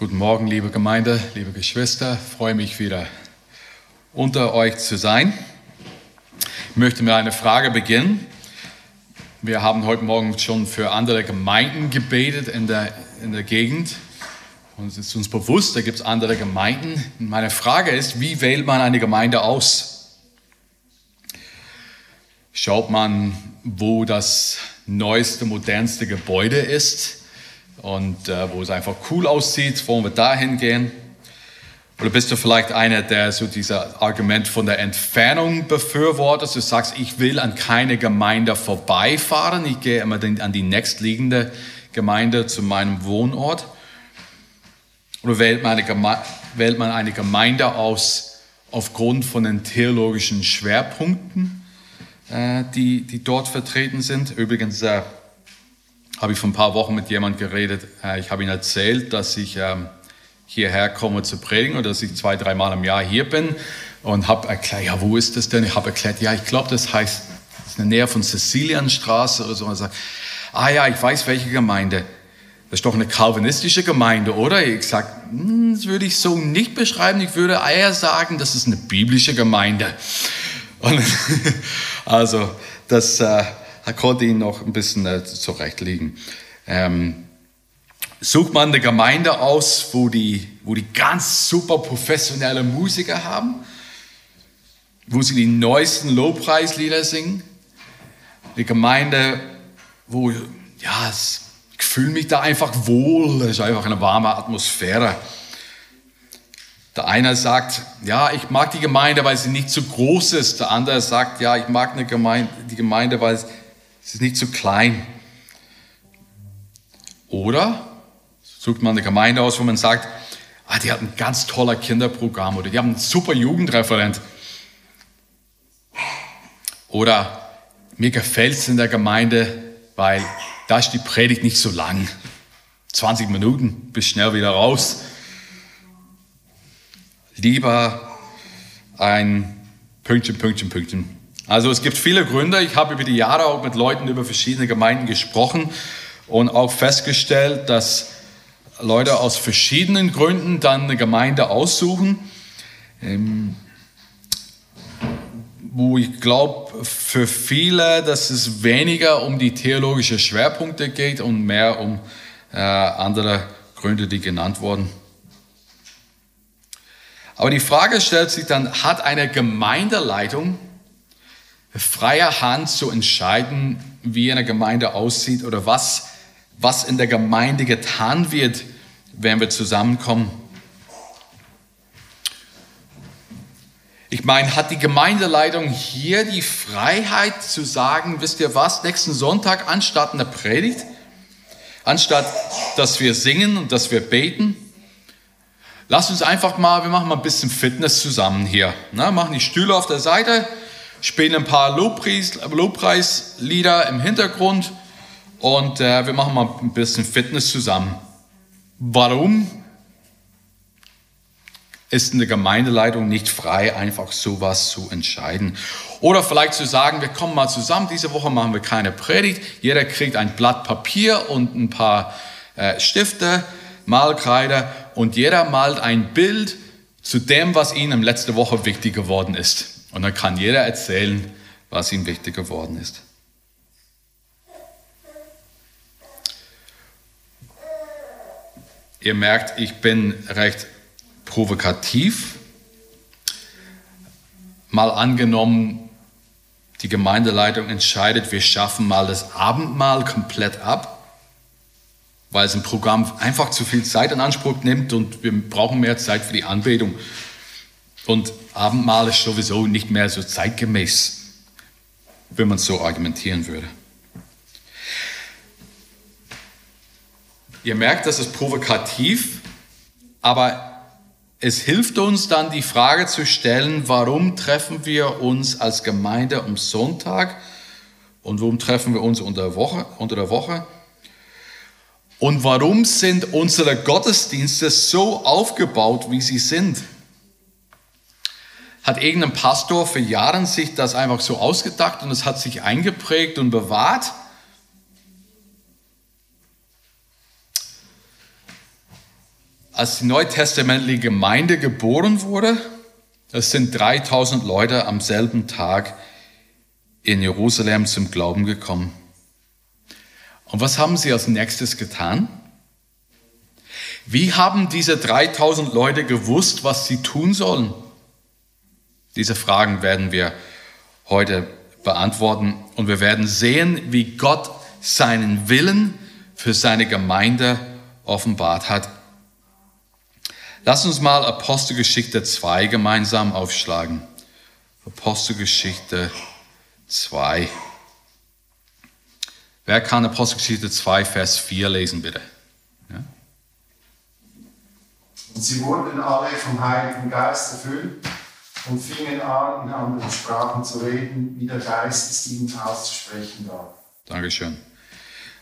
Guten Morgen, liebe Gemeinde, liebe Geschwister. Ich freue mich wieder unter euch zu sein. Ich möchte mit einer Frage beginnen. Wir haben heute Morgen schon für andere Gemeinden gebetet in der, in der Gegend. Und es ist uns bewusst, da gibt es andere Gemeinden. Meine Frage ist, wie wählt man eine Gemeinde aus? Schaut man, wo das neueste, modernste Gebäude ist? Und äh, wo es einfach cool aussieht, wollen wir dahin gehen? Oder bist du vielleicht einer, der so dieser Argument von der Entfernung befürwortet? Du sagst, ich will an keine Gemeinde vorbeifahren, ich gehe immer an die nächstliegende Gemeinde zu meinem Wohnort. Oder wählt man eine, wählt man eine Gemeinde aus aufgrund von den theologischen Schwerpunkten, äh, die, die dort vertreten sind? Übrigens, äh, habe ich vor ein paar Wochen mit jemandem geredet. Äh, ich habe ihm erzählt, dass ich ähm, hierher komme zu predigen und dass ich zwei, dreimal im Jahr hier bin und habe erklärt, ja, wo ist das denn? Ich habe erklärt, ja, ich glaube, das heißt, das ist in der Nähe von Sizilienstraße oder so. Und er sagt, ah ja, ich weiß, welche Gemeinde. Das ist doch eine kalvinistische Gemeinde, oder? Ich sage, hm, das würde ich so nicht beschreiben. Ich würde eher sagen, das ist eine biblische Gemeinde. Und also, das, äh, konnte ihn noch ein bisschen äh, zurechtlegen. Ähm, sucht man eine Gemeinde aus, wo die, wo die ganz super professionelle Musiker haben, wo sie die neuesten Lobpreislieder singen. Eine Gemeinde, wo, ja, ich fühle mich da einfach wohl, es ist einfach eine warme Atmosphäre. Der eine sagt, ja, ich mag die Gemeinde, weil sie nicht zu groß ist. Der andere sagt, ja, ich mag eine Gemeinde, die Gemeinde, weil es ist nicht zu klein. Oder sucht man eine Gemeinde aus, wo man sagt, ah, die hat ein ganz toller Kinderprogramm oder die haben einen super Jugendreferent. Oder mir gefällt es in der Gemeinde, weil da ist die Predigt nicht so lang. 20 Minuten, bis schnell wieder raus. Lieber ein Pünktchen, Pünktchen, Pünktchen. Also es gibt viele Gründe. Ich habe über die Jahre auch mit Leuten über verschiedene Gemeinden gesprochen und auch festgestellt, dass Leute aus verschiedenen Gründen dann eine Gemeinde aussuchen, ähm, wo ich glaube, für viele, dass es weniger um die theologischen Schwerpunkte geht und mehr um äh, andere Gründe, die genannt wurden. Aber die Frage stellt sich dann, hat eine Gemeindeleitung freier Hand zu entscheiden, wie eine Gemeinde aussieht oder was, was in der Gemeinde getan wird, wenn wir zusammenkommen. Ich meine, hat die Gemeindeleitung hier die Freiheit zu sagen, wisst ihr was, nächsten Sonntag anstatt einer Predigt, anstatt dass wir singen und dass wir beten, lasst uns einfach mal, wir machen mal ein bisschen Fitness zusammen hier. Na, machen die Stühle auf der Seite, spielen ein paar Lobpreis, Lobpreislieder im Hintergrund und äh, wir machen mal ein bisschen Fitness zusammen. Warum ist eine Gemeindeleitung nicht frei, einfach sowas zu entscheiden? Oder vielleicht zu sagen, wir kommen mal zusammen, diese Woche machen wir keine Predigt, jeder kriegt ein Blatt Papier und ein paar äh, Stifte, Malkreide und jeder malt ein Bild zu dem, was ihm letzte Woche wichtig geworden ist. Und dann kann jeder erzählen, was ihm wichtig geworden ist. Ihr merkt, ich bin recht provokativ. Mal angenommen, die Gemeindeleitung entscheidet, wir schaffen mal das Abendmahl komplett ab, weil es im Programm einfach zu viel Zeit in Anspruch nimmt und wir brauchen mehr Zeit für die Anbetung. Und Abendmahl ist sowieso nicht mehr so zeitgemäß, wenn man so argumentieren würde. Ihr merkt, das ist provokativ, aber es hilft uns dann die Frage zu stellen, warum treffen wir uns als Gemeinde am Sonntag und warum treffen wir uns unter der Woche? Unter der Woche? Und warum sind unsere Gottesdienste so aufgebaut, wie sie sind? Hat irgendein Pastor für Jahre sich das einfach so ausgedacht und es hat sich eingeprägt und bewahrt. als die neutestamentliche Gemeinde geboren wurde, es sind 3000 Leute am selben Tag in Jerusalem zum Glauben gekommen. Und was haben sie als nächstes getan? Wie haben diese 3000 Leute gewusst, was sie tun sollen? Diese Fragen werden wir heute beantworten und wir werden sehen, wie Gott seinen Willen für seine Gemeinde offenbart hat. Lass uns mal Apostelgeschichte 2 gemeinsam aufschlagen. Apostelgeschichte 2. Wer kann Apostelgeschichte 2, Vers 4 lesen, bitte? Ja? Und sie wurden alle vom Heiligen Geist erfüllt und fingen an, in anderen Sprachen zu reden, wie der Geist es ihnen auszusprechen gab. Dankeschön.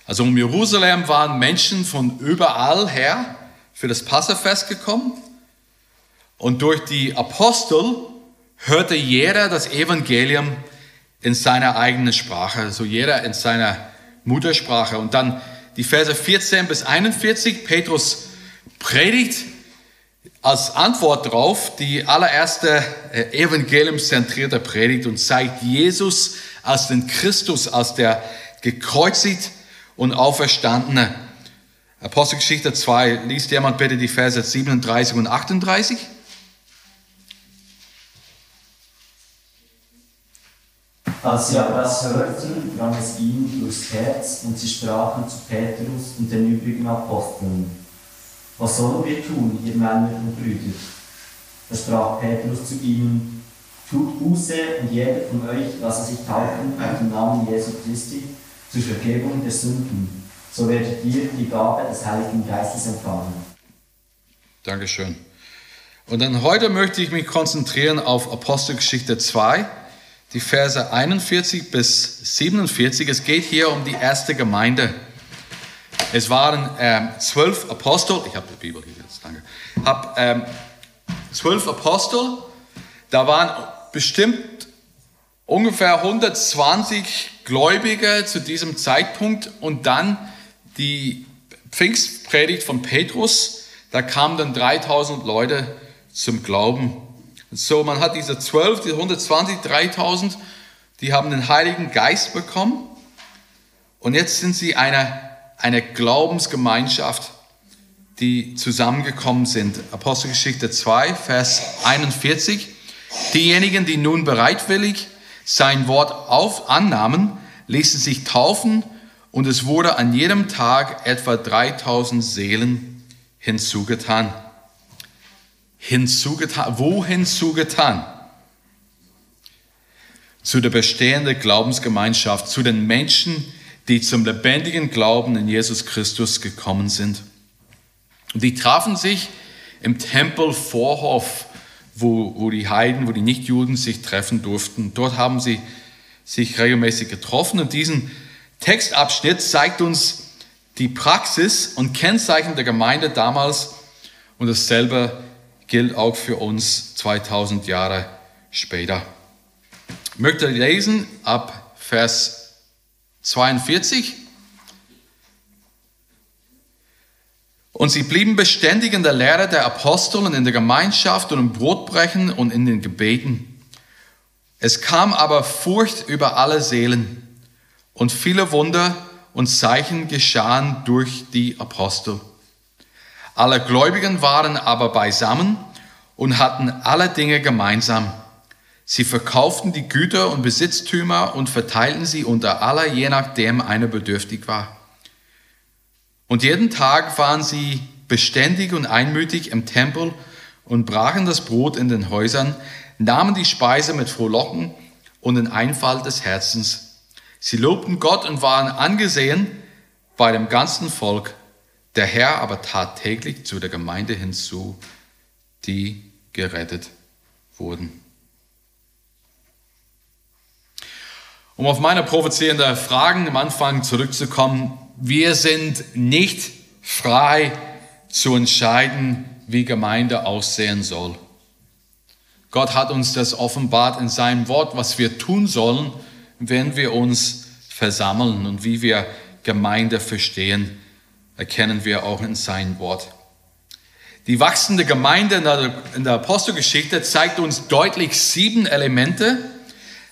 Also um Jerusalem waren Menschen von überall her für das Passafest gekommen. Und durch die Apostel hörte jeder das Evangelium in seiner eigenen Sprache, also jeder in seiner Muttersprache. Und dann die Verse 14 bis 41, Petrus predigt als Antwort darauf die allererste äh, evangeliumszentrierte Predigt und zeigt Jesus als den Christus, als der gekreuzigt und auferstandene. Apostelgeschichte 2, liest jemand bitte die Verse 37 und 38? Als sie aber das hörten, drang es ihnen durchs Herz und sie sprachen zu Petrus und den übrigen Aposteln. Was sollen wir tun, ihr Männer und Brüder? Da sprach Petrus zu ihnen, tut Buße und jeder von euch lasse sich taufen auf den Namen Jesu Christi zur Vergebung der Sünden. So werdet ihr die Gabe des Heiligen Geistes empfangen. Dankeschön. Und dann heute möchte ich mich konzentrieren auf Apostelgeschichte 2 die Verse 41 bis 47. Es geht hier um die erste Gemeinde. Es waren ähm, zwölf Apostel, ich habe die Bibel hier jetzt, danke. Hab, ähm, zwölf Apostel, da waren bestimmt ungefähr 120 Gläubige zu diesem Zeitpunkt und dann die Pfingstpredigt von Petrus, da kamen dann 3000 Leute zum Glauben. So, man hat diese 12, die 120, 3000, die haben den Heiligen Geist bekommen. Und jetzt sind sie eine, eine Glaubensgemeinschaft, die zusammengekommen sind. Apostelgeschichte 2, Vers 41. Diejenigen, die nun bereitwillig sein Wort auf annahmen, ließen sich taufen und es wurde an jedem Tag etwa 3000 Seelen hinzugetan hinzugetan. Wo hinzugetan? Zu der bestehenden Glaubensgemeinschaft, zu den Menschen, die zum lebendigen Glauben in Jesus Christus gekommen sind. Und die trafen sich im Tempelvorhof, wo, wo die Heiden, wo die Nichtjuden sich treffen durften. Dort haben sie sich regelmäßig getroffen. Und diesen Textabschnitt zeigt uns die Praxis und Kennzeichen der Gemeinde damals und dasselbe gilt auch für uns 2000 Jahre später. Ich möchte lesen ab Vers 42. Und sie blieben beständig in der Lehre der Apostel und in der Gemeinschaft und im Brotbrechen und in den Gebeten. Es kam aber Furcht über alle Seelen und viele Wunder und Zeichen geschahen durch die Apostel. Alle Gläubigen waren aber beisammen und hatten alle Dinge gemeinsam. Sie verkauften die Güter und Besitztümer und verteilten sie unter aller, je nachdem einer bedürftig war. Und jeden Tag waren sie beständig und einmütig im Tempel und brachen das Brot in den Häusern, nahmen die Speise mit Frohlocken und den Einfall des Herzens. Sie lobten Gott und waren angesehen bei dem ganzen Volk. Der Herr aber tat täglich zu der Gemeinde hinzu, die gerettet wurden. Um auf meine provozierende Fragen am Anfang zurückzukommen, wir sind nicht frei zu entscheiden, wie Gemeinde aussehen soll. Gott hat uns das offenbart in seinem Wort, was wir tun sollen, wenn wir uns versammeln und wie wir Gemeinde verstehen erkennen wir auch in seinem Wort. Die wachsende Gemeinde in der Apostelgeschichte zeigt uns deutlich sieben Elemente,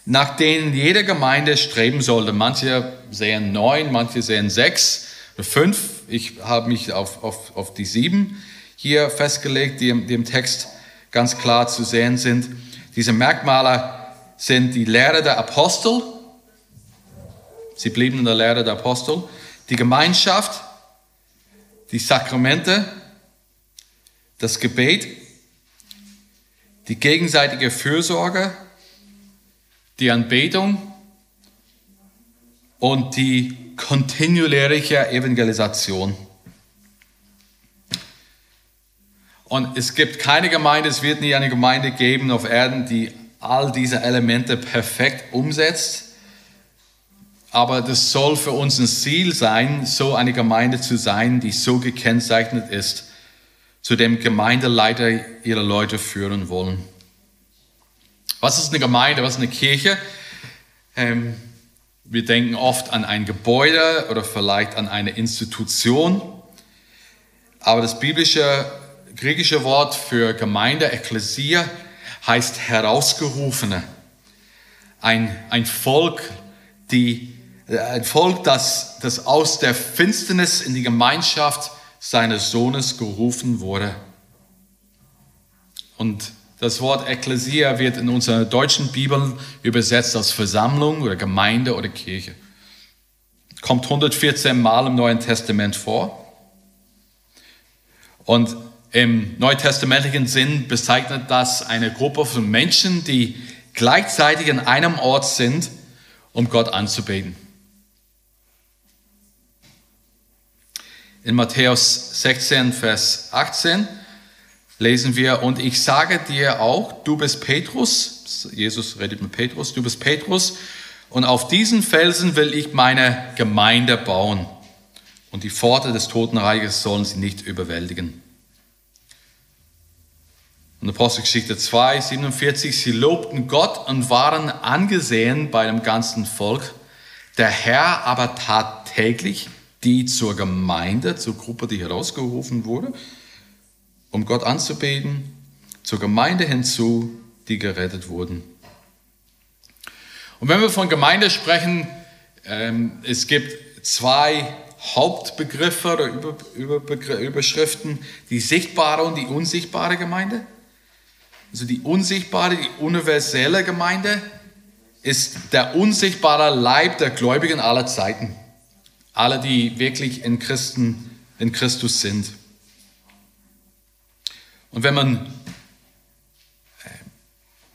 nach denen jede Gemeinde streben sollte. Manche sehen neun, manche sehen sechs fünf. Ich habe mich auf, auf, auf die sieben hier festgelegt, die im, die im Text ganz klar zu sehen sind. Diese Merkmale sind die Lehre der Apostel. Sie blieben in der Lehre der Apostel. Die Gemeinschaft, die Sakramente, das Gebet, die gegenseitige Fürsorge, die Anbetung und die kontinuierliche Evangelisation. Und es gibt keine Gemeinde, es wird nie eine Gemeinde geben auf Erden, die all diese Elemente perfekt umsetzt. Aber das soll für uns ein Ziel sein, so eine Gemeinde zu sein, die so gekennzeichnet ist, zu dem Gemeindeleiter ihre Leute führen wollen. Was ist eine Gemeinde? Was ist eine Kirche? Ähm, wir denken oft an ein Gebäude oder vielleicht an eine Institution. Aber das biblische griechische Wort für Gemeinde, Ekklesia, heißt Herausgerufene. Ein, ein Volk, die, ein Volk, das, das aus der Finsternis in die Gemeinschaft seines Sohnes gerufen wurde. Und das Wort Ekklesia wird in unserer deutschen Bibel übersetzt als Versammlung oder Gemeinde oder Kirche. Kommt 114 Mal im Neuen Testament vor. Und im neutestamentlichen Sinn bezeichnet das eine Gruppe von Menschen, die gleichzeitig an einem Ort sind, um Gott anzubeten. In Matthäus 16, Vers 18 lesen wir, und ich sage dir auch, du bist Petrus, Jesus redet mit Petrus, du bist Petrus, und auf diesen Felsen will ich meine Gemeinde bauen, und die Pforte des Totenreiches sollen sie nicht überwältigen. Und Apostelgeschichte 2, 47, sie lobten Gott und waren angesehen bei dem ganzen Volk. Der Herr aber tat täglich die zur Gemeinde, zur Gruppe, die herausgerufen wurde, um Gott anzubeten, zur Gemeinde hinzu, die gerettet wurden. Und wenn wir von Gemeinde sprechen, ähm, es gibt zwei Hauptbegriffe oder Über, Über, Überschriften, die sichtbare und die unsichtbare Gemeinde. Also die unsichtbare, die universelle Gemeinde ist der unsichtbare Leib der Gläubigen aller Zeiten alle, die wirklich in, Christen, in Christus sind. Und wenn man, äh,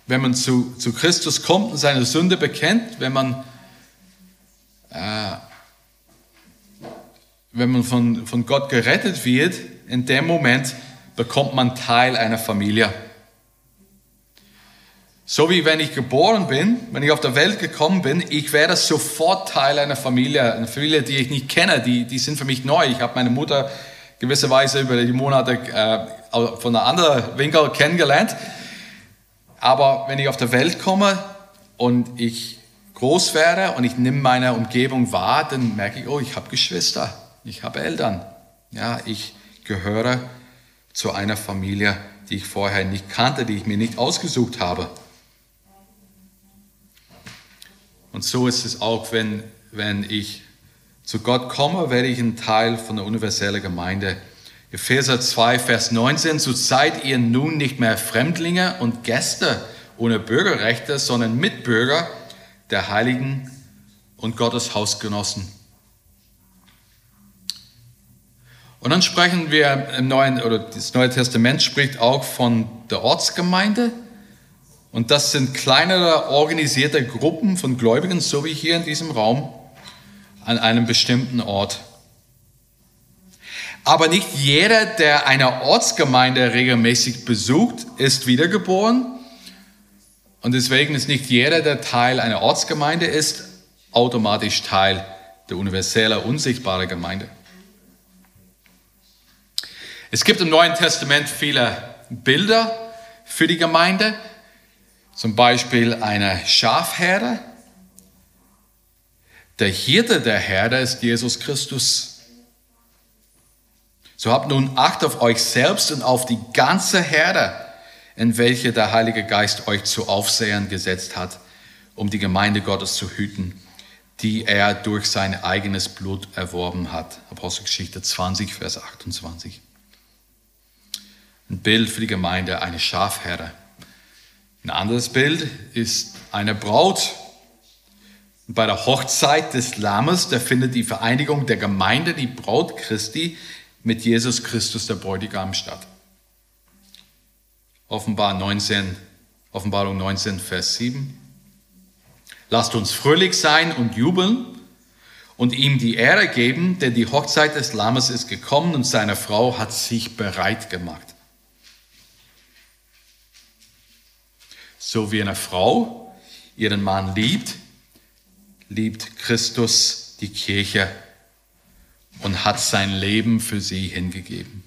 wenn man zu, zu Christus kommt und seine Sünde bekennt, wenn man, äh, wenn man von, von Gott gerettet wird, in dem Moment bekommt man Teil einer Familie. So wie wenn ich geboren bin, wenn ich auf der Welt gekommen bin, ich werde sofort Teil einer Familie, eine Familie, die ich nicht kenne, die, die sind für mich neu. Ich habe meine Mutter gewisserweise über die Monate äh, von einer anderen Winkel kennengelernt. Aber wenn ich auf der Welt komme und ich groß werde und ich nehme meine Umgebung wahr, dann merke ich, oh, ich habe Geschwister, ich habe Eltern. Ja, ich gehöre zu einer Familie, die ich vorher nicht kannte, die ich mir nicht ausgesucht habe. Und so ist es auch, wenn, wenn ich zu Gott komme, werde ich ein Teil von der universellen Gemeinde. Epheser 2, Vers 19, so seid ihr nun nicht mehr Fremdlinge und Gäste ohne Bürgerrechte, sondern Mitbürger der Heiligen und Gottes Hausgenossen. Und dann sprechen wir im Neuen, oder das Neue Testament spricht auch von der Ortsgemeinde. Und das sind kleinere organisierte Gruppen von Gläubigen, so wie hier in diesem Raum, an einem bestimmten Ort. Aber nicht jeder, der eine Ortsgemeinde regelmäßig besucht, ist wiedergeboren. Und deswegen ist nicht jeder, der Teil einer Ortsgemeinde ist, automatisch Teil der universellen, unsichtbaren Gemeinde. Es gibt im Neuen Testament viele Bilder für die Gemeinde. Zum Beispiel eine Schafherde. Der Hirte der Herde ist Jesus Christus. So habt nun Acht auf euch selbst und auf die ganze Herde, in welche der Heilige Geist euch zu Aufsehern gesetzt hat, um die Gemeinde Gottes zu hüten, die er durch sein eigenes Blut erworben hat. Apostelgeschichte 20, Vers 28. Ein Bild für die Gemeinde, eine Schafherde. Ein anderes Bild ist eine Braut. Bei der Hochzeit des Lammes, da findet die Vereinigung der Gemeinde, die Braut Christi, mit Jesus Christus, der Bräutigam, statt. Offenbar 19, Offenbarung 19, Vers 7. Lasst uns fröhlich sein und jubeln und ihm die Ehre geben, denn die Hochzeit des Lammes ist gekommen und seine Frau hat sich bereit gemacht. So wie eine Frau ihren Mann liebt, liebt Christus die Kirche und hat sein Leben für sie hingegeben.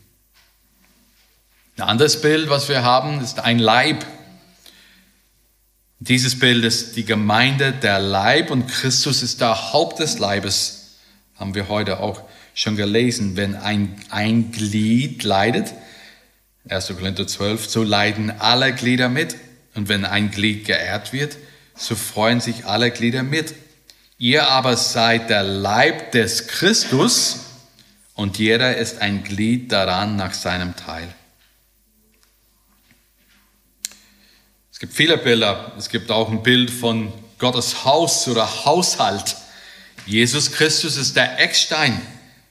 Ein anderes Bild, was wir haben, ist ein Leib. Dieses Bild ist die Gemeinde, der Leib und Christus ist der Haupt des Leibes. Haben wir heute auch schon gelesen. Wenn ein, ein Glied leidet, 1. Korinther 12, so leiden alle Glieder mit. Und wenn ein Glied geehrt wird, so freuen sich alle Glieder mit. Ihr aber seid der Leib des Christus und jeder ist ein Glied daran nach seinem Teil. Es gibt viele Bilder. Es gibt auch ein Bild von Gottes Haus oder Haushalt. Jesus Christus ist der Eckstein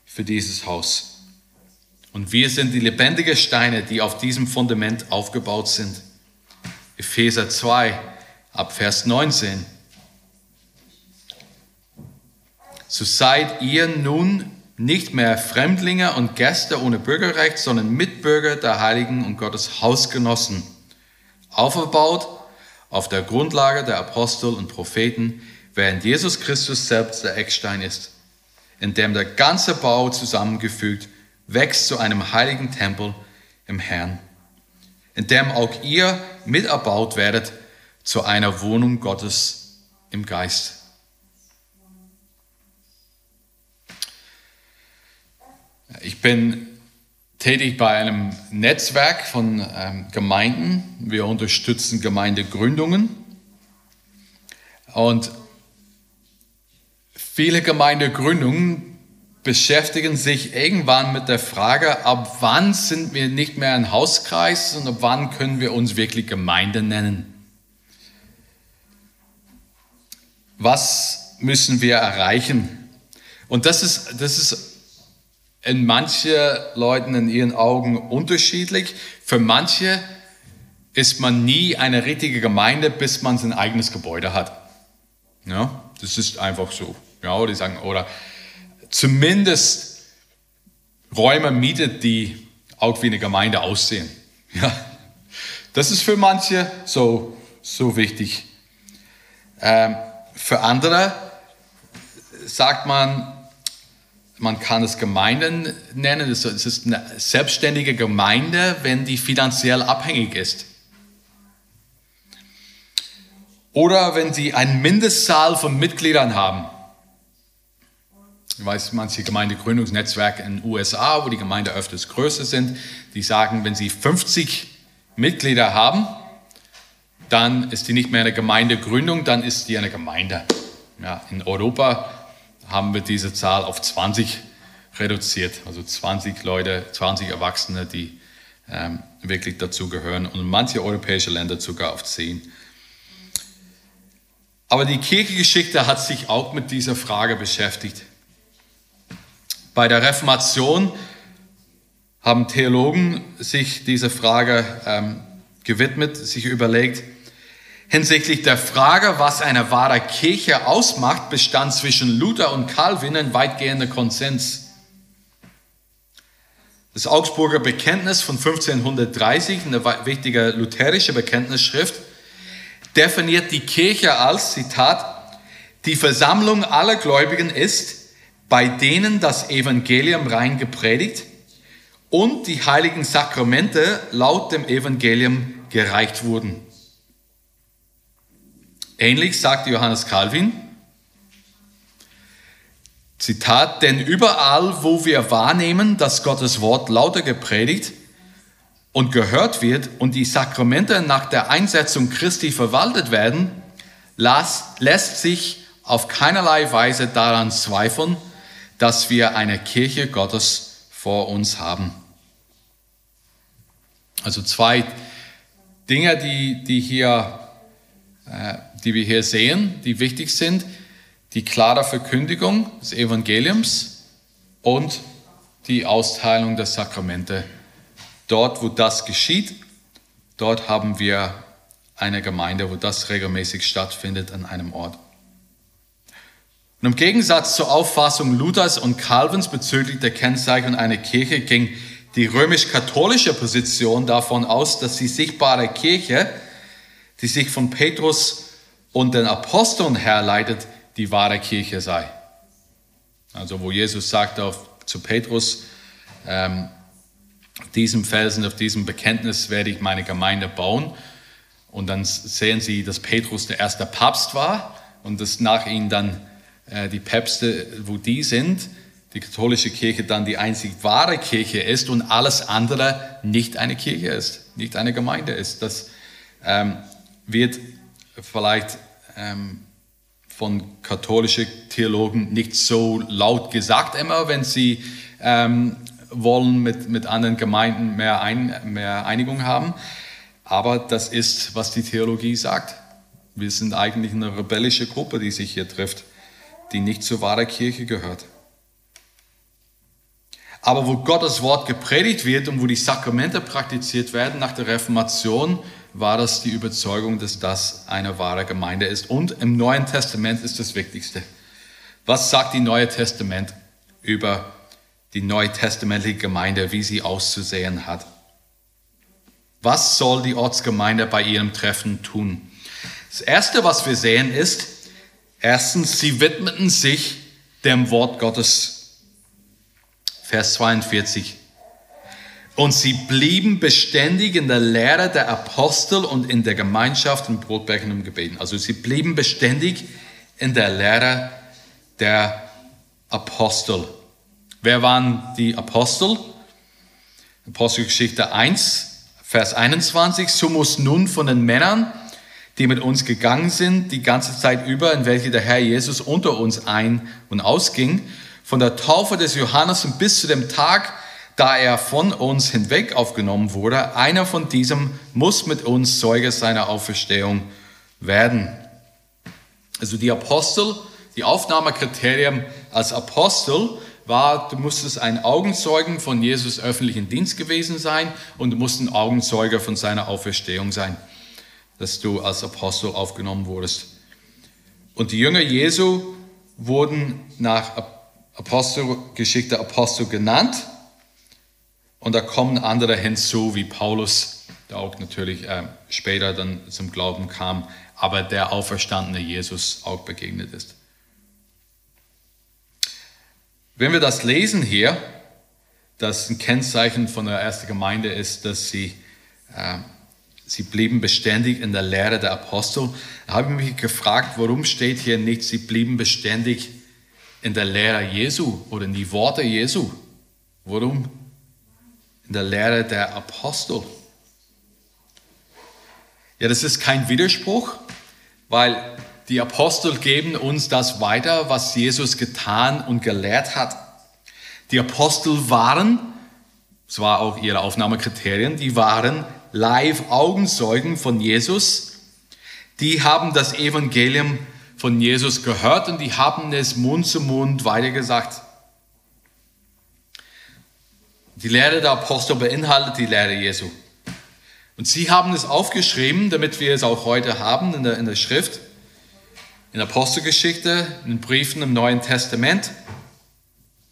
für dieses Haus. Und wir sind die lebendigen Steine, die auf diesem Fundament aufgebaut sind. Epheser 2 ab Vers 19. So seid ihr nun nicht mehr Fremdlinge und Gäste ohne Bürgerrecht, sondern Mitbürger der Heiligen und Gottes Hausgenossen, aufgebaut auf der Grundlage der Apostel und Propheten, während Jesus Christus selbst der Eckstein ist, in dem der ganze Bau zusammengefügt wächst zu einem heiligen Tempel im Herrn in dem auch ihr miterbaut werdet zu einer Wohnung Gottes im Geist. Ich bin tätig bei einem Netzwerk von ähm, Gemeinden. Wir unterstützen Gemeindegründungen. Und viele Gemeindegründungen beschäftigen sich irgendwann mit der Frage, ab wann sind wir nicht mehr ein Hauskreis und ab wann können wir uns wirklich Gemeinde nennen. Was müssen wir erreichen? Und das ist, das ist in manchen Leuten in ihren Augen unterschiedlich. Für manche ist man nie eine richtige Gemeinde, bis man sein eigenes Gebäude hat. Ja, das ist einfach so. Ja, die sagen, oder zumindest Räume mietet, die auch wie eine Gemeinde aussehen. Ja, das ist für manche so, so wichtig. Ähm, für andere sagt man, man kann es Gemeinden nennen, es ist eine selbstständige Gemeinde, wenn die finanziell abhängig ist. Oder wenn sie eine Mindestzahl von Mitgliedern haben. Ich weiß, manche Gemeindegründungsnetzwerke in den USA, wo die Gemeinde öfters größer sind, die sagen, wenn sie 50 Mitglieder haben, dann ist die nicht mehr eine Gemeindegründung, dann ist die eine Gemeinde. Ja, in Europa haben wir diese Zahl auf 20 reduziert, also 20 Leute, 20 Erwachsene, die ähm, wirklich dazugehören und manche europäische Länder sogar auf 10. Aber die Kirchengeschichte hat sich auch mit dieser Frage beschäftigt. Bei der Reformation haben Theologen sich dieser Frage ähm, gewidmet, sich überlegt, hinsichtlich der Frage, was eine wahre Kirche ausmacht, bestand zwischen Luther und Calvin ein weitgehender Konsens. Das Augsburger Bekenntnis von 1530, eine wichtige lutherische Bekenntnisschrift, definiert die Kirche als, Zitat, die Versammlung aller Gläubigen ist, bei denen das Evangelium rein gepredigt und die heiligen Sakramente laut dem Evangelium gereicht wurden. Ähnlich sagt Johannes Calvin, Zitat, denn überall, wo wir wahrnehmen, dass Gottes Wort lauter gepredigt und gehört wird und die Sakramente nach der Einsetzung Christi verwaltet werden, lässt sich auf keinerlei Weise daran zweifeln, dass wir eine Kirche Gottes vor uns haben. Also zwei Dinge, die, die, hier, äh, die wir hier sehen, die wichtig sind. Die klare Verkündigung des Evangeliums und die Austeilung der Sakramente. Dort, wo das geschieht, dort haben wir eine Gemeinde, wo das regelmäßig stattfindet an einem Ort. Und im Gegensatz zur Auffassung Luthers und Calvins bezüglich der Kennzeichnung einer Kirche ging die römisch-katholische Position davon aus, dass die sichtbare Kirche, die sich von Petrus und den Aposteln herleitet, die wahre Kirche sei. Also wo Jesus sagt auf, zu Petrus, ähm, auf diesem Felsen, auf diesem Bekenntnis werde ich meine Gemeinde bauen. Und dann sehen sie, dass Petrus der erste Papst war und dass nach ihm dann äh, die Päpste, wo die sind, die katholische Kirche dann die einzig wahre Kirche ist und alles andere nicht eine Kirche ist, nicht eine Gemeinde ist. Das ähm, wird vielleicht ähm, von katholischen Theologen nicht so laut gesagt immer, wenn sie ähm, wollen mit, mit anderen Gemeinden mehr, ein, mehr Einigung haben. Aber das ist, was die Theologie sagt. Wir sind eigentlich eine rebellische Gruppe, die sich hier trifft, die nicht zur wahren Kirche gehört. Aber wo Gottes Wort gepredigt wird und wo die Sakramente praktiziert werden nach der Reformation, war das die Überzeugung, dass das eine wahre Gemeinde ist. Und im Neuen Testament ist das Wichtigste. Was sagt die Neue Testament über die neutestamentliche Gemeinde, wie sie auszusehen hat? Was soll die Ortsgemeinde bei ihrem Treffen tun? Das Erste, was wir sehen, ist, erstens, sie widmeten sich dem Wort Gottes Vers 42. Und sie blieben beständig in der Lehre der Apostel und in der Gemeinschaft und Brotbrechen und Gebeten. Also sie blieben beständig in der Lehre der Apostel. Wer waren die Apostel? Apostelgeschichte 1, Vers 21. So muss nun von den Männern, die mit uns gegangen sind, die ganze Zeit über, in welche der Herr Jesus unter uns ein- und ausging, von der Taufe des Johannes bis zu dem Tag, da er von uns hinweg aufgenommen wurde, einer von diesem muss mit uns Zeuge seiner Auferstehung werden. Also die Apostel, die Aufnahmekriterien als Apostel war, du musstest ein Augenzeugen von Jesus öffentlichen Dienst gewesen sein und du musst ein Augenzeuge von seiner Auferstehung sein, dass du als Apostel aufgenommen wurdest. Und die Jünger Jesu wurden nach Apostelgeschichte Apostel genannt. Und da kommen andere hinzu, wie Paulus, der auch natürlich äh, später dann zum Glauben kam, aber der auferstandene Jesus auch begegnet ist. Wenn wir das lesen hier, dass ein Kennzeichen von der ersten Gemeinde ist, dass sie, äh, sie blieben beständig in der Lehre der Apostel, da habe ich mich gefragt, warum steht hier nicht, sie blieben beständig in der Lehre Jesu oder in die Worte Jesu. Warum? In der Lehre der Apostel. Ja, das ist kein Widerspruch, weil die Apostel geben uns das weiter, was Jesus getan und gelehrt hat. Die Apostel waren, das war auch ihre Aufnahmekriterien, die waren live Augenzeugen von Jesus. Die haben das Evangelium von Jesus gehört und die haben es Mund zu Mund weitergesagt. Die Lehre der Apostel beinhaltet die Lehre Jesu. Und sie haben es aufgeschrieben, damit wir es auch heute haben in der, in der Schrift, in der Apostelgeschichte, in den Briefen im Neuen Testament.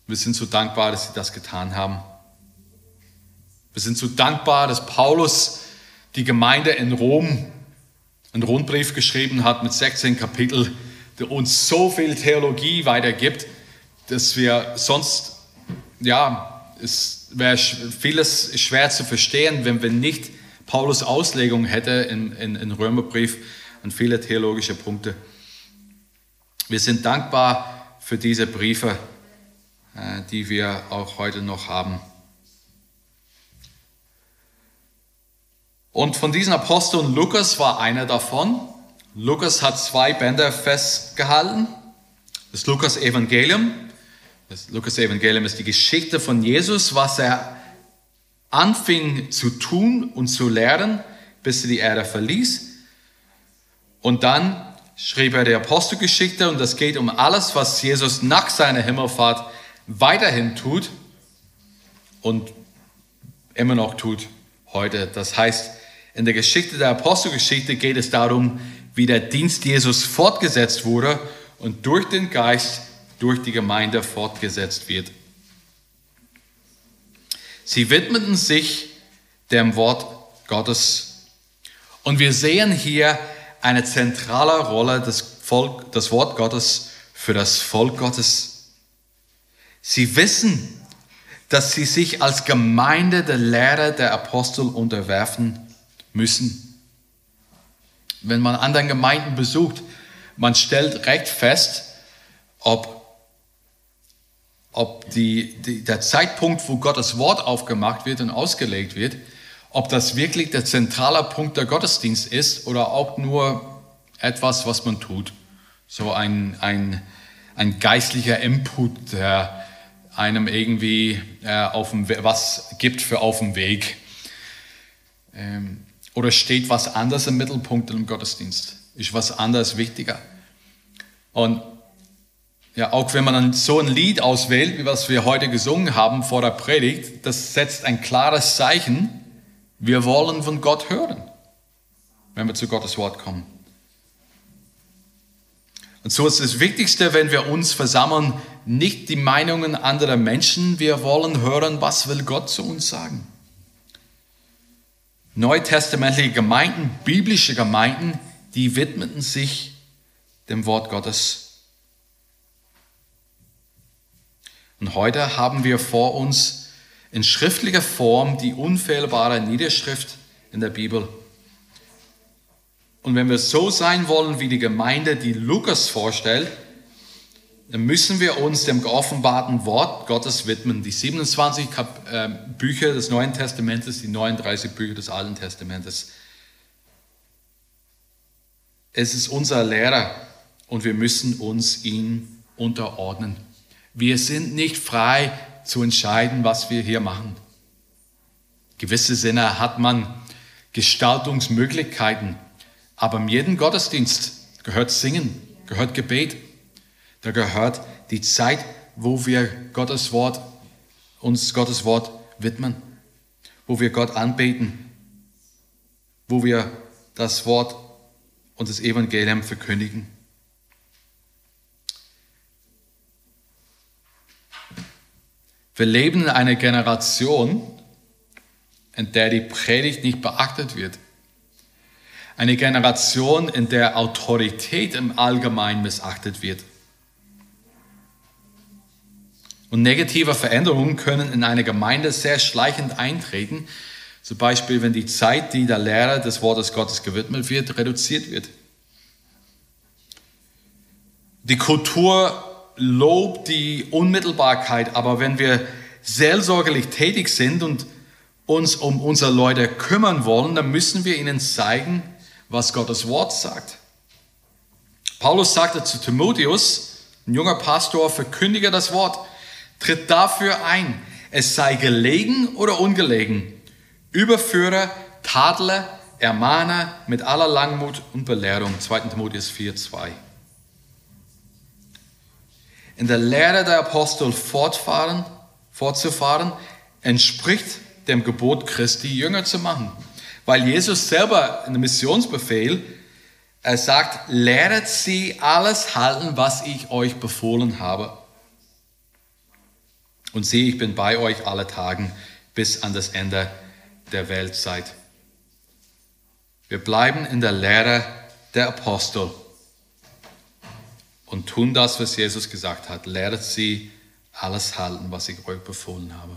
Wir sind so dankbar, dass sie das getan haben. Wir sind so dankbar, dass Paulus die Gemeinde in Rom einen Rundbrief geschrieben hat mit 16 Kapiteln, der uns so viel Theologie weitergibt, dass wir sonst, ja, es wäre vieles schwer zu verstehen, wenn wir nicht Paulus Auslegung hätte in, in, in Römerbrief und viele theologische Punkte. Wir sind dankbar für diese Briefe äh, die wir auch heute noch haben. Und von diesen Aposteln, Lukas war einer davon. Lukas hat zwei Bände festgehalten. Das Lukas-Evangelium. Das Lukas-Evangelium ist die Geschichte von Jesus, was er anfing zu tun und zu lehren, bis er die Erde verließ. Und dann schrieb er die Apostelgeschichte und das geht um alles, was Jesus nach seiner Himmelfahrt weiterhin tut und immer noch tut heute. Das heißt, in der Geschichte der Apostelgeschichte geht es darum, wie der Dienst Jesus fortgesetzt wurde und durch den Geist durch die Gemeinde fortgesetzt wird. Sie widmeten sich dem Wort Gottes. Und wir sehen hier eine zentrale Rolle des, Volk, des Wort Gottes für das Volk Gottes. Sie wissen, dass sie sich als Gemeinde der Lehre der Apostel unterwerfen müssen. Wenn man anderen Gemeinden besucht, man stellt recht fest, ob, ob die, die, der Zeitpunkt, wo Gottes Wort aufgemacht wird und ausgelegt wird, ob das wirklich der zentrale Punkt der Gottesdienst ist oder auch nur etwas, was man tut. So ein, ein, ein geistlicher Input, der einem irgendwie äh, auf dem, was gibt für auf dem Weg. Ähm, oder steht was anderes im Mittelpunkt im Gottesdienst? Ist was anderes wichtiger? Und ja, auch wenn man dann so ein Lied auswählt, wie was wir heute gesungen haben vor der Predigt, das setzt ein klares Zeichen. Wir wollen von Gott hören, wenn wir zu Gottes Wort kommen. Und so ist das Wichtigste, wenn wir uns versammeln, nicht die Meinungen anderer Menschen. Wir wollen hören, was will Gott zu uns sagen. Neutestamentliche Gemeinden, biblische Gemeinden, die widmeten sich dem Wort Gottes. Und heute haben wir vor uns in schriftlicher Form die unfehlbare Niederschrift in der Bibel. Und wenn wir so sein wollen wie die Gemeinde, die Lukas vorstellt, dann müssen wir uns dem geoffenbarten Wort Gottes widmen. Die 27 äh, Bücher des Neuen Testamentes, die 39 Bücher des Alten Testamentes. Es ist unser Lehrer und wir müssen uns ihm unterordnen. Wir sind nicht frei zu entscheiden, was wir hier machen. Gewisse Sinne hat man Gestaltungsmöglichkeiten, aber in jedem Gottesdienst gehört Singen, gehört Gebet, da gehört die Zeit, wo wir Gottes Wort, uns Gottes Wort widmen, wo wir Gott anbeten, wo wir das Wort und das Evangelium verkündigen. Wir leben in einer Generation, in der die Predigt nicht beachtet wird. Eine Generation, in der Autorität im Allgemeinen missachtet wird. Und negative Veränderungen können in eine Gemeinde sehr schleichend eintreten. Zum Beispiel, wenn die Zeit, die der Lehrer des Wortes Gottes gewidmet wird, reduziert wird. Die Kultur lobt die Unmittelbarkeit, aber wenn wir seelsorgerlich tätig sind und uns um unsere Leute kümmern wollen, dann müssen wir ihnen zeigen, was Gottes Wort sagt. Paulus sagte zu Timotheus, ein junger Pastor, verkündige das Wort. Tritt dafür ein, es sei gelegen oder ungelegen. Überführe, tadle, ermahne mit aller Langmut und Belehrung. 2. Timotheus 4, 2. In der Lehre der Apostel fortfahren, fortzufahren, entspricht dem Gebot Christi, Jünger zu machen. Weil Jesus selber in dem Missionsbefehl, er sagt, lehret sie alles halten, was ich euch befohlen habe. Und siehe, ich bin bei euch alle Tagen bis an das Ende der Weltzeit. Wir bleiben in der Lehre der Apostel und tun das, was Jesus gesagt hat. Lehret sie alles halten, was ich euch befohlen habe.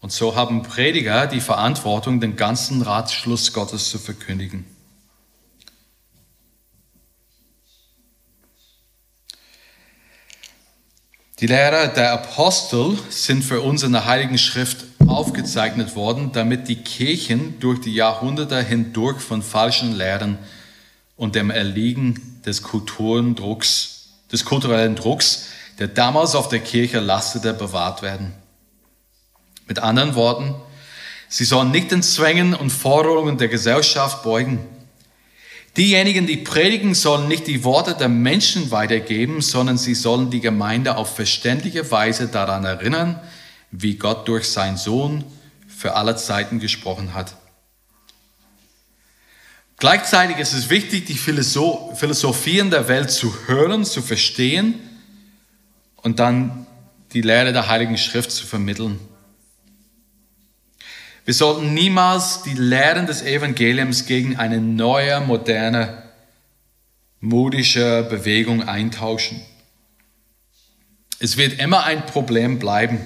Und so haben Prediger die Verantwortung, den ganzen Ratschluss Gottes zu verkündigen. Die Lehrer der Apostel sind für uns in der Heiligen Schrift aufgezeichnet worden, damit die Kirchen durch die Jahrhunderte hindurch von falschen Lehren und dem Erliegen des Kulturendrucks, des kulturellen Drucks, der damals auf der Kirche lastete, bewahrt werden. Mit anderen Worten, sie sollen nicht den Zwängen und Forderungen der Gesellschaft beugen. Diejenigen, die predigen, sollen nicht die Worte der Menschen weitergeben, sondern sie sollen die Gemeinde auf verständliche Weise daran erinnern, wie Gott durch seinen Sohn für alle Zeiten gesprochen hat. Gleichzeitig ist es wichtig, die Philosophien der Welt zu hören, zu verstehen und dann die Lehre der Heiligen Schrift zu vermitteln. Wir sollten niemals die Lehren des Evangeliums gegen eine neue, moderne, modische Bewegung eintauschen. Es wird immer ein Problem bleiben,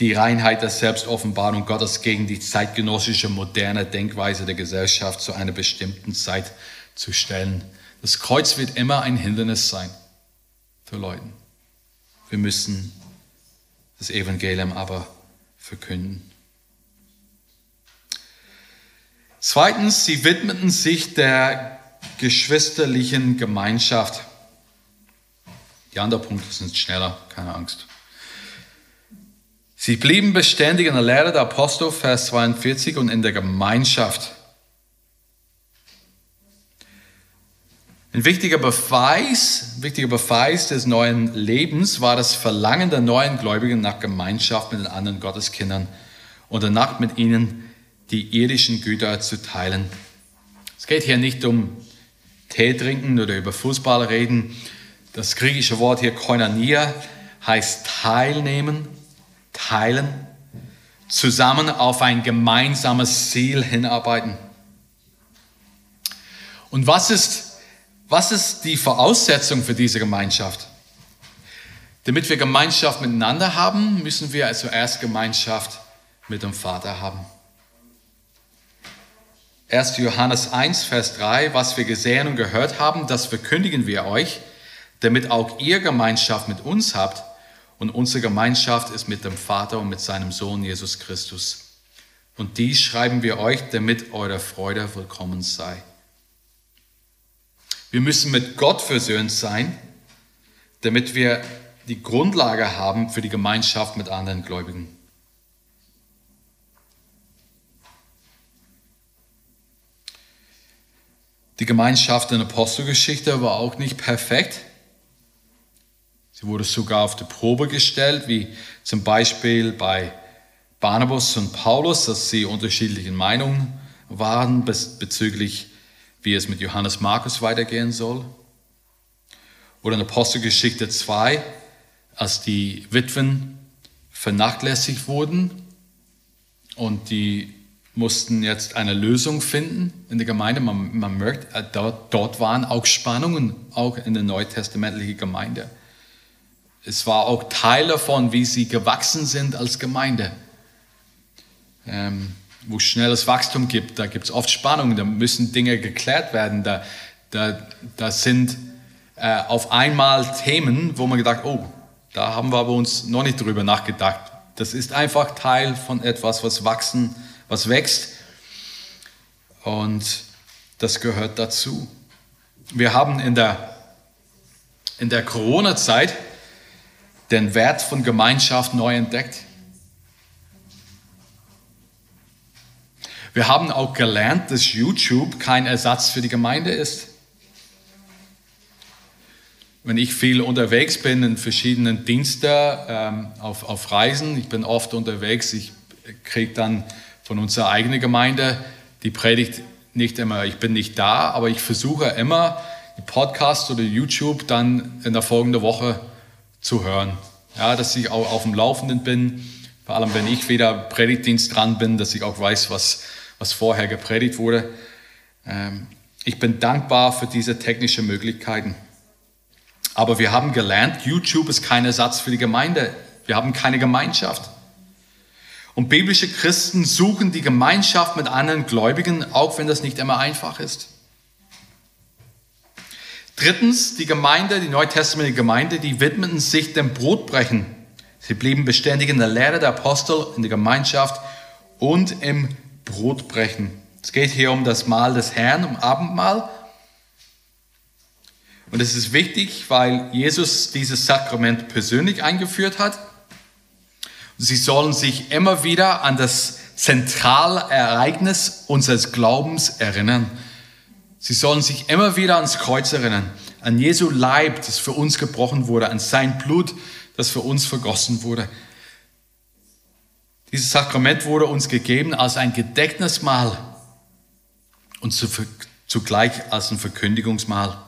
die Reinheit der Selbstoffenbarung Gottes gegen die zeitgenössische moderne Denkweise der Gesellschaft zu einer bestimmten Zeit zu stellen. Das Kreuz wird immer ein Hindernis sein für Leute. Wir müssen das Evangelium aber verkünden. Zweitens, sie widmeten sich der geschwisterlichen Gemeinschaft. Die anderen Punkte sind schneller, keine Angst. Sie blieben beständig in der Lehre der Apostel, Vers 42, und in der Gemeinschaft. Ein wichtiger Beweis, wichtiger Beweis des neuen Lebens war das Verlangen der neuen Gläubigen nach Gemeinschaft mit den anderen Gotteskindern und danach mit ihnen die irdischen Güter zu teilen. Es geht hier nicht um Tee trinken oder über Fußball reden. Das griechische Wort hier koinonia heißt teilnehmen, teilen, zusammen auf ein gemeinsames Ziel hinarbeiten. Und was ist, was ist die Voraussetzung für diese Gemeinschaft? Damit wir Gemeinschaft miteinander haben, müssen wir zuerst Gemeinschaft mit dem Vater haben. 1. Johannes 1, Vers 3, was wir gesehen und gehört haben, das verkündigen wir euch, damit auch ihr Gemeinschaft mit uns habt. Und unsere Gemeinschaft ist mit dem Vater und mit seinem Sohn Jesus Christus. Und dies schreiben wir euch, damit eure Freude willkommen sei. Wir müssen mit Gott versöhnt sein, damit wir die Grundlage haben für die Gemeinschaft mit anderen Gläubigen. Die Gemeinschaft in der Apostelgeschichte war auch nicht perfekt. Sie wurde sogar auf die Probe gestellt, wie zum Beispiel bei Barnabas und Paulus, dass sie unterschiedlichen Meinungen waren bezüglich, wie es mit Johannes Markus weitergehen soll. Oder in Apostelgeschichte 2, als die Witwen vernachlässigt wurden und die mussten jetzt eine Lösung finden in der Gemeinde. Man, man merkt, äh, dort, dort waren auch Spannungen, auch in der neutestamentlichen Gemeinde. Es war auch Teil davon, wie sie gewachsen sind als Gemeinde. Ähm, wo schnelles Wachstum gibt, da gibt es oft Spannungen, da müssen Dinge geklärt werden. Da, da, da sind äh, auf einmal Themen, wo man gedacht, oh, da haben wir aber uns noch nicht drüber nachgedacht. Das ist einfach Teil von etwas, was wachsen was wächst. Und das gehört dazu. Wir haben in der, in der Corona-Zeit den Wert von Gemeinschaft neu entdeckt. Wir haben auch gelernt, dass YouTube kein Ersatz für die Gemeinde ist. Wenn ich viel unterwegs bin in verschiedenen Diensten, ähm, auf, auf Reisen, ich bin oft unterwegs, ich kriege dann von unserer eigenen Gemeinde, die predigt nicht immer, ich bin nicht da, aber ich versuche immer, die Podcast oder YouTube dann in der folgenden Woche zu hören. Ja, dass ich auch auf dem Laufenden bin, vor allem wenn ich wieder Predigtdienst dran bin, dass ich auch weiß, was, was vorher gepredigt wurde. Ähm, ich bin dankbar für diese technischen Möglichkeiten. Aber wir haben gelernt, YouTube ist kein Ersatz für die Gemeinde. Wir haben keine Gemeinschaft. Und biblische Christen suchen die Gemeinschaft mit anderen Gläubigen, auch wenn das nicht immer einfach ist. Drittens, die Gemeinde, die neutestamentliche Gemeinde, die widmeten sich dem Brotbrechen. Sie blieben beständig in der Lehre der Apostel, in der Gemeinschaft und im Brotbrechen. Es geht hier um das Mahl des Herrn, um Abendmahl. Und es ist wichtig, weil Jesus dieses Sakrament persönlich eingeführt hat. Sie sollen sich immer wieder an das Zentralereignis unseres Glaubens erinnern. Sie sollen sich immer wieder ans Kreuz erinnern, an Jesu Leib, das für uns gebrochen wurde, an sein Blut, das für uns vergossen wurde. Dieses Sakrament wurde uns gegeben als ein Gedächtnismahl und zugleich als ein Verkündigungsmahl.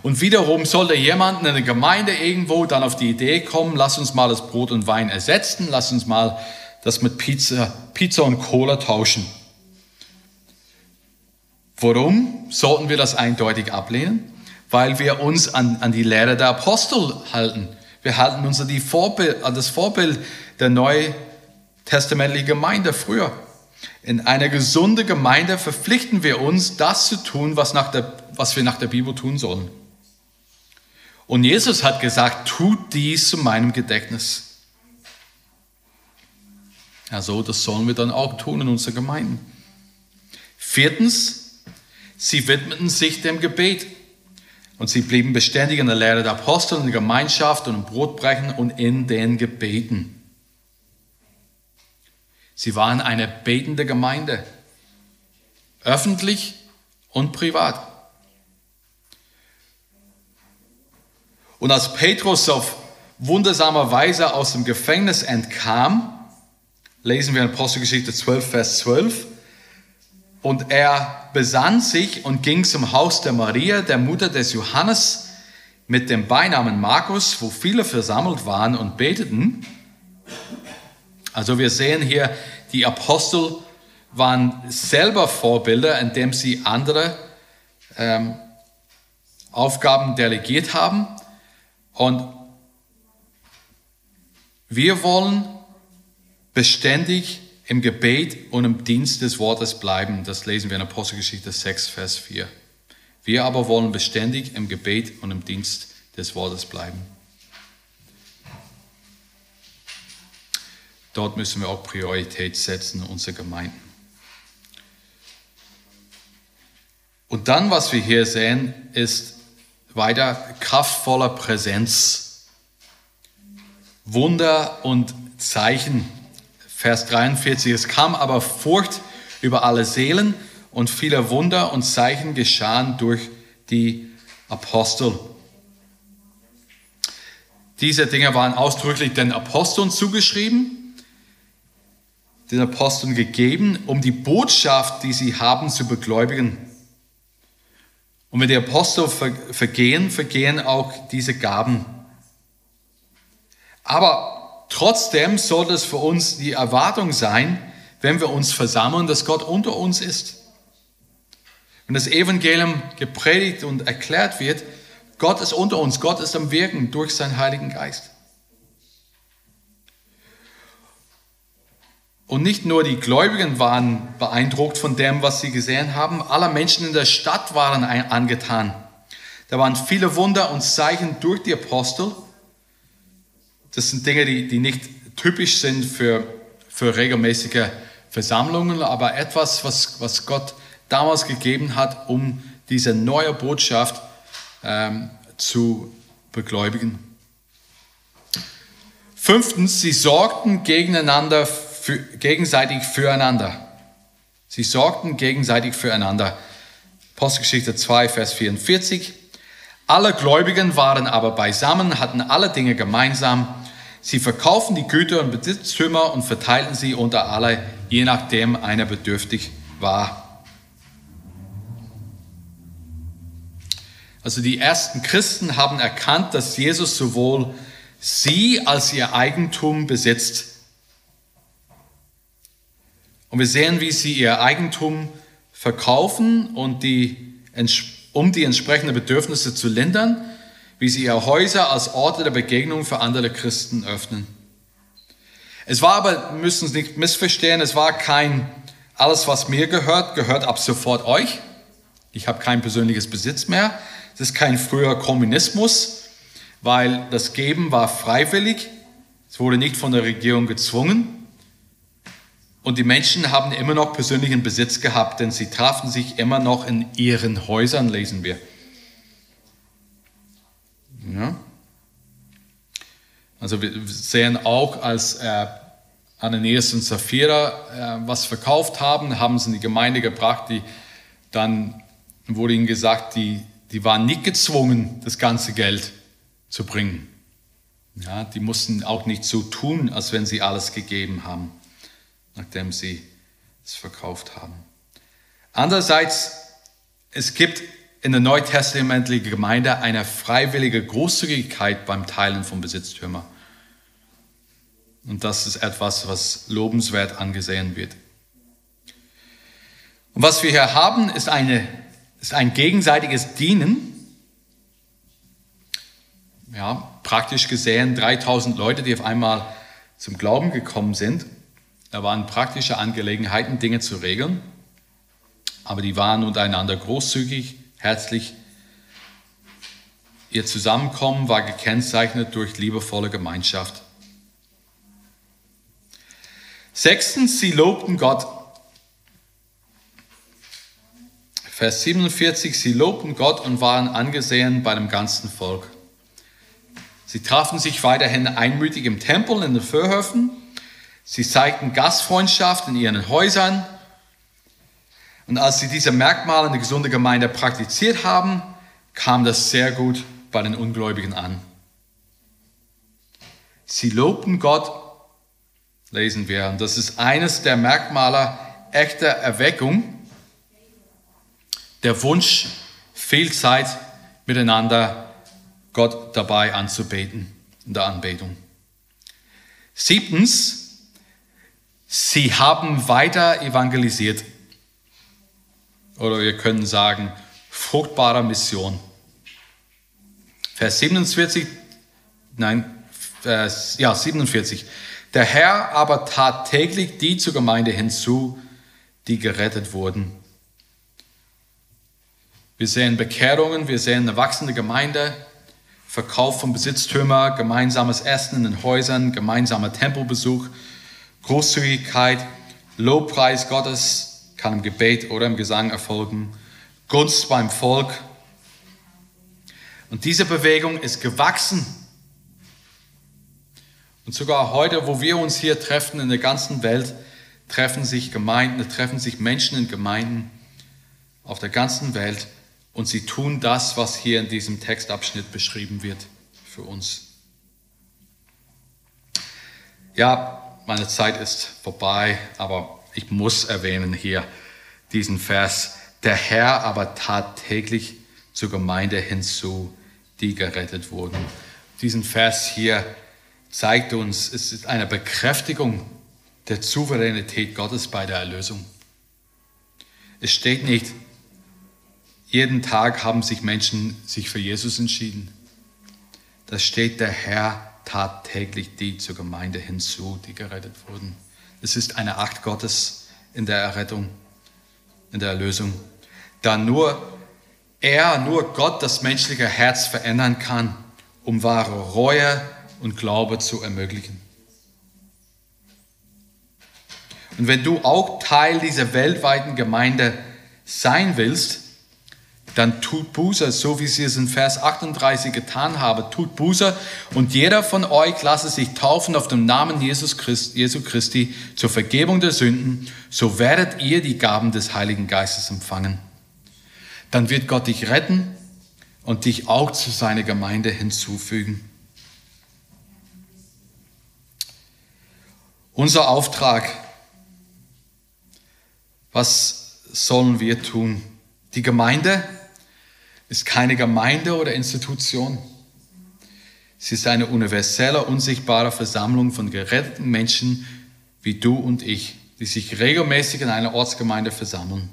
Und wiederum sollte jemand in der Gemeinde irgendwo dann auf die Idee kommen, lass uns mal das Brot und Wein ersetzen, lass uns mal das mit Pizza, Pizza und Cola tauschen. Warum sollten wir das eindeutig ablehnen? Weil wir uns an, an die Lehre der Apostel halten. Wir halten uns an, Vorbild, an das Vorbild der neutestamentlichen Gemeinde früher. In einer gesunden Gemeinde verpflichten wir uns, das zu tun, was, nach der, was wir nach der Bibel tun sollen. Und Jesus hat gesagt, tut dies zu meinem Gedächtnis. Also das sollen wir dann auch tun in unserer Gemeinde. Viertens, Sie widmeten sich dem Gebet und sie blieben beständig in der Lehre der Apostel, in der Gemeinschaft und im Brotbrechen und in den Gebeten. Sie waren eine betende Gemeinde, öffentlich und privat. Und als Petrus auf wundersame Weise aus dem Gefängnis entkam, lesen wir in Apostelgeschichte 12, Vers 12, und er besann sich und ging zum Haus der Maria, der Mutter des Johannes, mit dem Beinamen Markus, wo viele versammelt waren und beteten. Also wir sehen hier, die Apostel waren selber Vorbilder, indem sie andere ähm, Aufgaben delegiert haben. Und wir wollen beständig im Gebet und im Dienst des Wortes bleiben. Das lesen wir in Apostelgeschichte 6, Vers 4. Wir aber wollen beständig im Gebet und im Dienst des Wortes bleiben. Dort müssen wir auch Priorität setzen in unsere Gemeinden. Und dann, was wir hier sehen, ist weiter kraftvoller Präsenz, Wunder und Zeichen Vers 43, es kam aber Furcht über alle Seelen und viele Wunder und Zeichen geschahen durch die Apostel. Diese Dinge waren ausdrücklich den Aposteln zugeschrieben, den Aposteln gegeben, um die Botschaft, die sie haben, zu begläubigen. Und wenn die Apostel vergehen, vergehen auch diese Gaben. Aber Trotzdem sollte es für uns die Erwartung sein, wenn wir uns versammeln, dass Gott unter uns ist. Wenn das Evangelium gepredigt und erklärt wird, Gott ist unter uns, Gott ist am Wirken durch seinen Heiligen Geist. Und nicht nur die Gläubigen waren beeindruckt von dem, was sie gesehen haben, alle Menschen in der Stadt waren angetan. Da waren viele Wunder und Zeichen durch die Apostel das sind Dinge, die, die nicht typisch sind für, für regelmäßige Versammlungen, aber etwas, was, was Gott damals gegeben hat, um diese neue Botschaft ähm, zu begläubigen. Fünftens, sie sorgten gegeneinander, für, gegenseitig füreinander. Sie sorgten gegenseitig füreinander. Postgeschichte 2, Vers 44. Alle Gläubigen waren aber beisammen, hatten alle Dinge gemeinsam Sie verkaufen die Güter und Besitztümer und verteilten sie unter alle, je nachdem einer bedürftig war. Also die ersten Christen haben erkannt, dass Jesus sowohl sie als ihr Eigentum besitzt. Und wir sehen, wie sie ihr Eigentum verkaufen und die, um die entsprechenden Bedürfnisse zu lindern wie sie ihre Häuser als Orte der Begegnung für andere Christen öffnen. Es war aber, müssen Sie nicht missverstehen, es war kein, alles was mir gehört, gehört ab sofort euch. Ich habe kein persönliches Besitz mehr. Es ist kein früher Kommunismus, weil das Geben war freiwillig. Es wurde nicht von der Regierung gezwungen. Und die Menschen haben immer noch persönlichen Besitz gehabt, denn sie trafen sich immer noch in ihren Häusern, lesen wir. Ja. Also wir sehen auch, als äh, Ananias und Sapphira äh, was verkauft haben, haben sie in die Gemeinde gebracht, die dann wurde ihnen gesagt, die, die waren nicht gezwungen, das ganze Geld zu bringen. Ja, die mussten auch nicht so tun, als wenn sie alles gegeben haben, nachdem sie es verkauft haben. Andererseits, es gibt in der neutestamentlichen Gemeinde eine freiwillige Großzügigkeit beim Teilen von Besitztümern. Und das ist etwas, was lobenswert angesehen wird. Und was wir hier haben, ist, eine, ist ein gegenseitiges Dienen. Ja, praktisch gesehen 3000 Leute, die auf einmal zum Glauben gekommen sind. Da waren praktische Angelegenheiten, Dinge zu regeln. Aber die waren untereinander großzügig, herzlich. Ihr Zusammenkommen war gekennzeichnet durch liebevolle Gemeinschaft. Sechstens, sie lobten Gott. Vers 47, sie lobten Gott und waren angesehen bei dem ganzen Volk. Sie trafen sich weiterhin einmütig im Tempel in den Vorhöfen. Sie zeigten Gastfreundschaft in ihren Häusern. Und als sie diese Merkmale in der gesunden Gemeinde praktiziert haben, kam das sehr gut bei den Ungläubigen an. Sie lobten Gott, lesen wir, und das ist eines der Merkmale echter Erweckung, der Wunsch, viel Zeit miteinander Gott dabei anzubeten, in der Anbetung. Siebtens, sie haben weiter evangelisiert. Oder wir können sagen, fruchtbare Mission. Vers 47, nein, Vers, ja, 47. Der Herr aber tat täglich die zur Gemeinde hinzu, die gerettet wurden. Wir sehen Bekehrungen, wir sehen eine wachsende Gemeinde, Verkauf von Besitztümer, gemeinsames Essen in den Häusern, gemeinsamer Tempelbesuch, Großzügigkeit, Lobpreis Gottes kann im Gebet oder im Gesang erfolgen, Gunst beim Volk. Und diese Bewegung ist gewachsen. Und sogar heute, wo wir uns hier treffen in der ganzen Welt, treffen sich Gemeinden, treffen sich Menschen in Gemeinden auf der ganzen Welt, und sie tun das, was hier in diesem Textabschnitt beschrieben wird für uns. Ja, meine Zeit ist vorbei, aber ich muss erwähnen hier diesen Vers. Der Herr aber tat täglich zur Gemeinde hinzu, die gerettet wurden. Diesen Vers hier zeigt uns, es ist eine Bekräftigung der Souveränität Gottes bei der Erlösung. Es steht nicht, jeden Tag haben sich Menschen sich für Jesus entschieden. Da steht, der Herr tat täglich die zur Gemeinde hinzu, die gerettet wurden. Es ist eine Akt Gottes in der Errettung, in der Erlösung. Da nur er, nur Gott das menschliche Herz verändern kann, um wahre Reue und Glaube zu ermöglichen. Und wenn du auch Teil dieser weltweiten Gemeinde sein willst, dann tut Buße, so wie sie es in Vers 38 getan haben. Tut Buße und jeder von euch lasse sich taufen auf dem Namen Jesus Christ, Jesu Christi zur Vergebung der Sünden, so werdet ihr die Gaben des Heiligen Geistes empfangen. Dann wird Gott dich retten und dich auch zu seiner Gemeinde hinzufügen. Unser Auftrag, was sollen wir tun? Die Gemeinde ist keine Gemeinde oder Institution. Sie ist eine universelle, unsichtbare Versammlung von geretteten Menschen wie du und ich, die sich regelmäßig in einer Ortsgemeinde versammeln.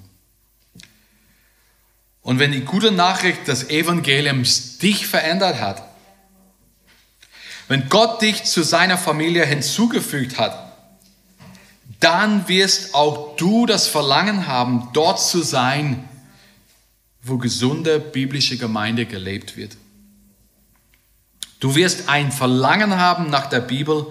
Und wenn die gute Nachricht des Evangeliums dich verändert hat, wenn Gott dich zu seiner Familie hinzugefügt hat, dann wirst auch du das Verlangen haben, dort zu sein, wo gesunde biblische Gemeinde gelebt wird. Du wirst ein Verlangen haben nach der Bibel.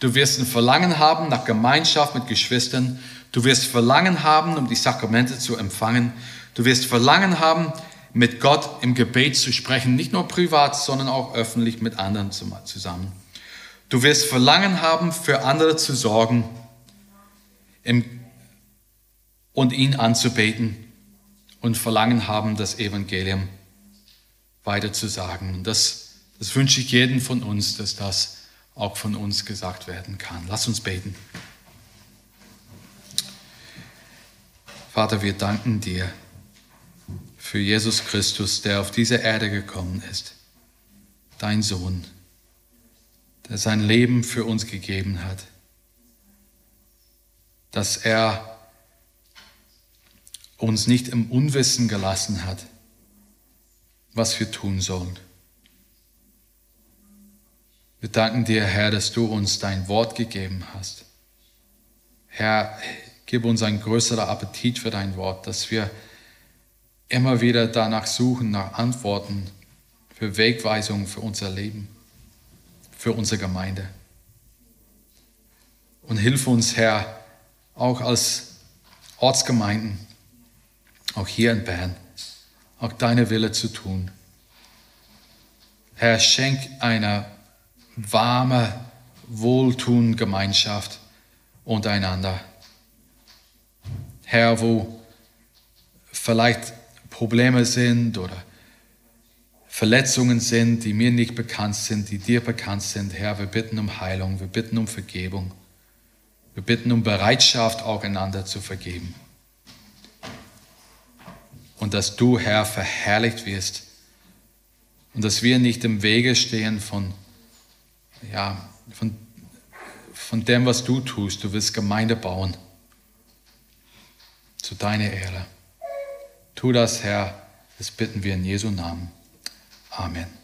Du wirst ein Verlangen haben nach Gemeinschaft mit Geschwistern. Du wirst Verlangen haben, um die Sakramente zu empfangen. Du wirst Verlangen haben, mit Gott im Gebet zu sprechen, nicht nur privat, sondern auch öffentlich mit anderen zusammen. Du wirst Verlangen haben, für andere zu sorgen und ihn anzubeten und Verlangen haben, das Evangelium weiterzusagen. Das, das wünsche ich jedem von uns, dass das auch von uns gesagt werden kann. Lass uns beten. Vater, wir danken dir für Jesus Christus, der auf diese Erde gekommen ist, dein Sohn, der sein Leben für uns gegeben hat, dass er uns nicht im Unwissen gelassen hat, was wir tun sollen. Wir danken dir, Herr, dass du uns dein Wort gegeben hast. Herr, gib uns ein größerer Appetit für dein Wort, dass wir immer wieder danach suchen, nach Antworten, für Wegweisungen für unser Leben, für unsere Gemeinde. Und hilf uns, Herr, auch als Ortsgemeinden, auch hier in Bern, auch deine Wille zu tun. Herr, schenk eine warme, wohltuende Gemeinschaft untereinander. Herr, wo vielleicht Probleme sind oder Verletzungen sind, die mir nicht bekannt sind, die dir bekannt sind. Herr, wir bitten um Heilung, wir bitten um Vergebung. Wir bitten um Bereitschaft, auch einander zu vergeben. Und dass du, Herr, verherrlicht wirst. Und dass wir nicht im Wege stehen von, ja, von, von dem, was du tust. Du willst Gemeinde bauen. Zu deiner Ehre. Tu das, Herr, das bitten wir in Jesu Namen. Amen.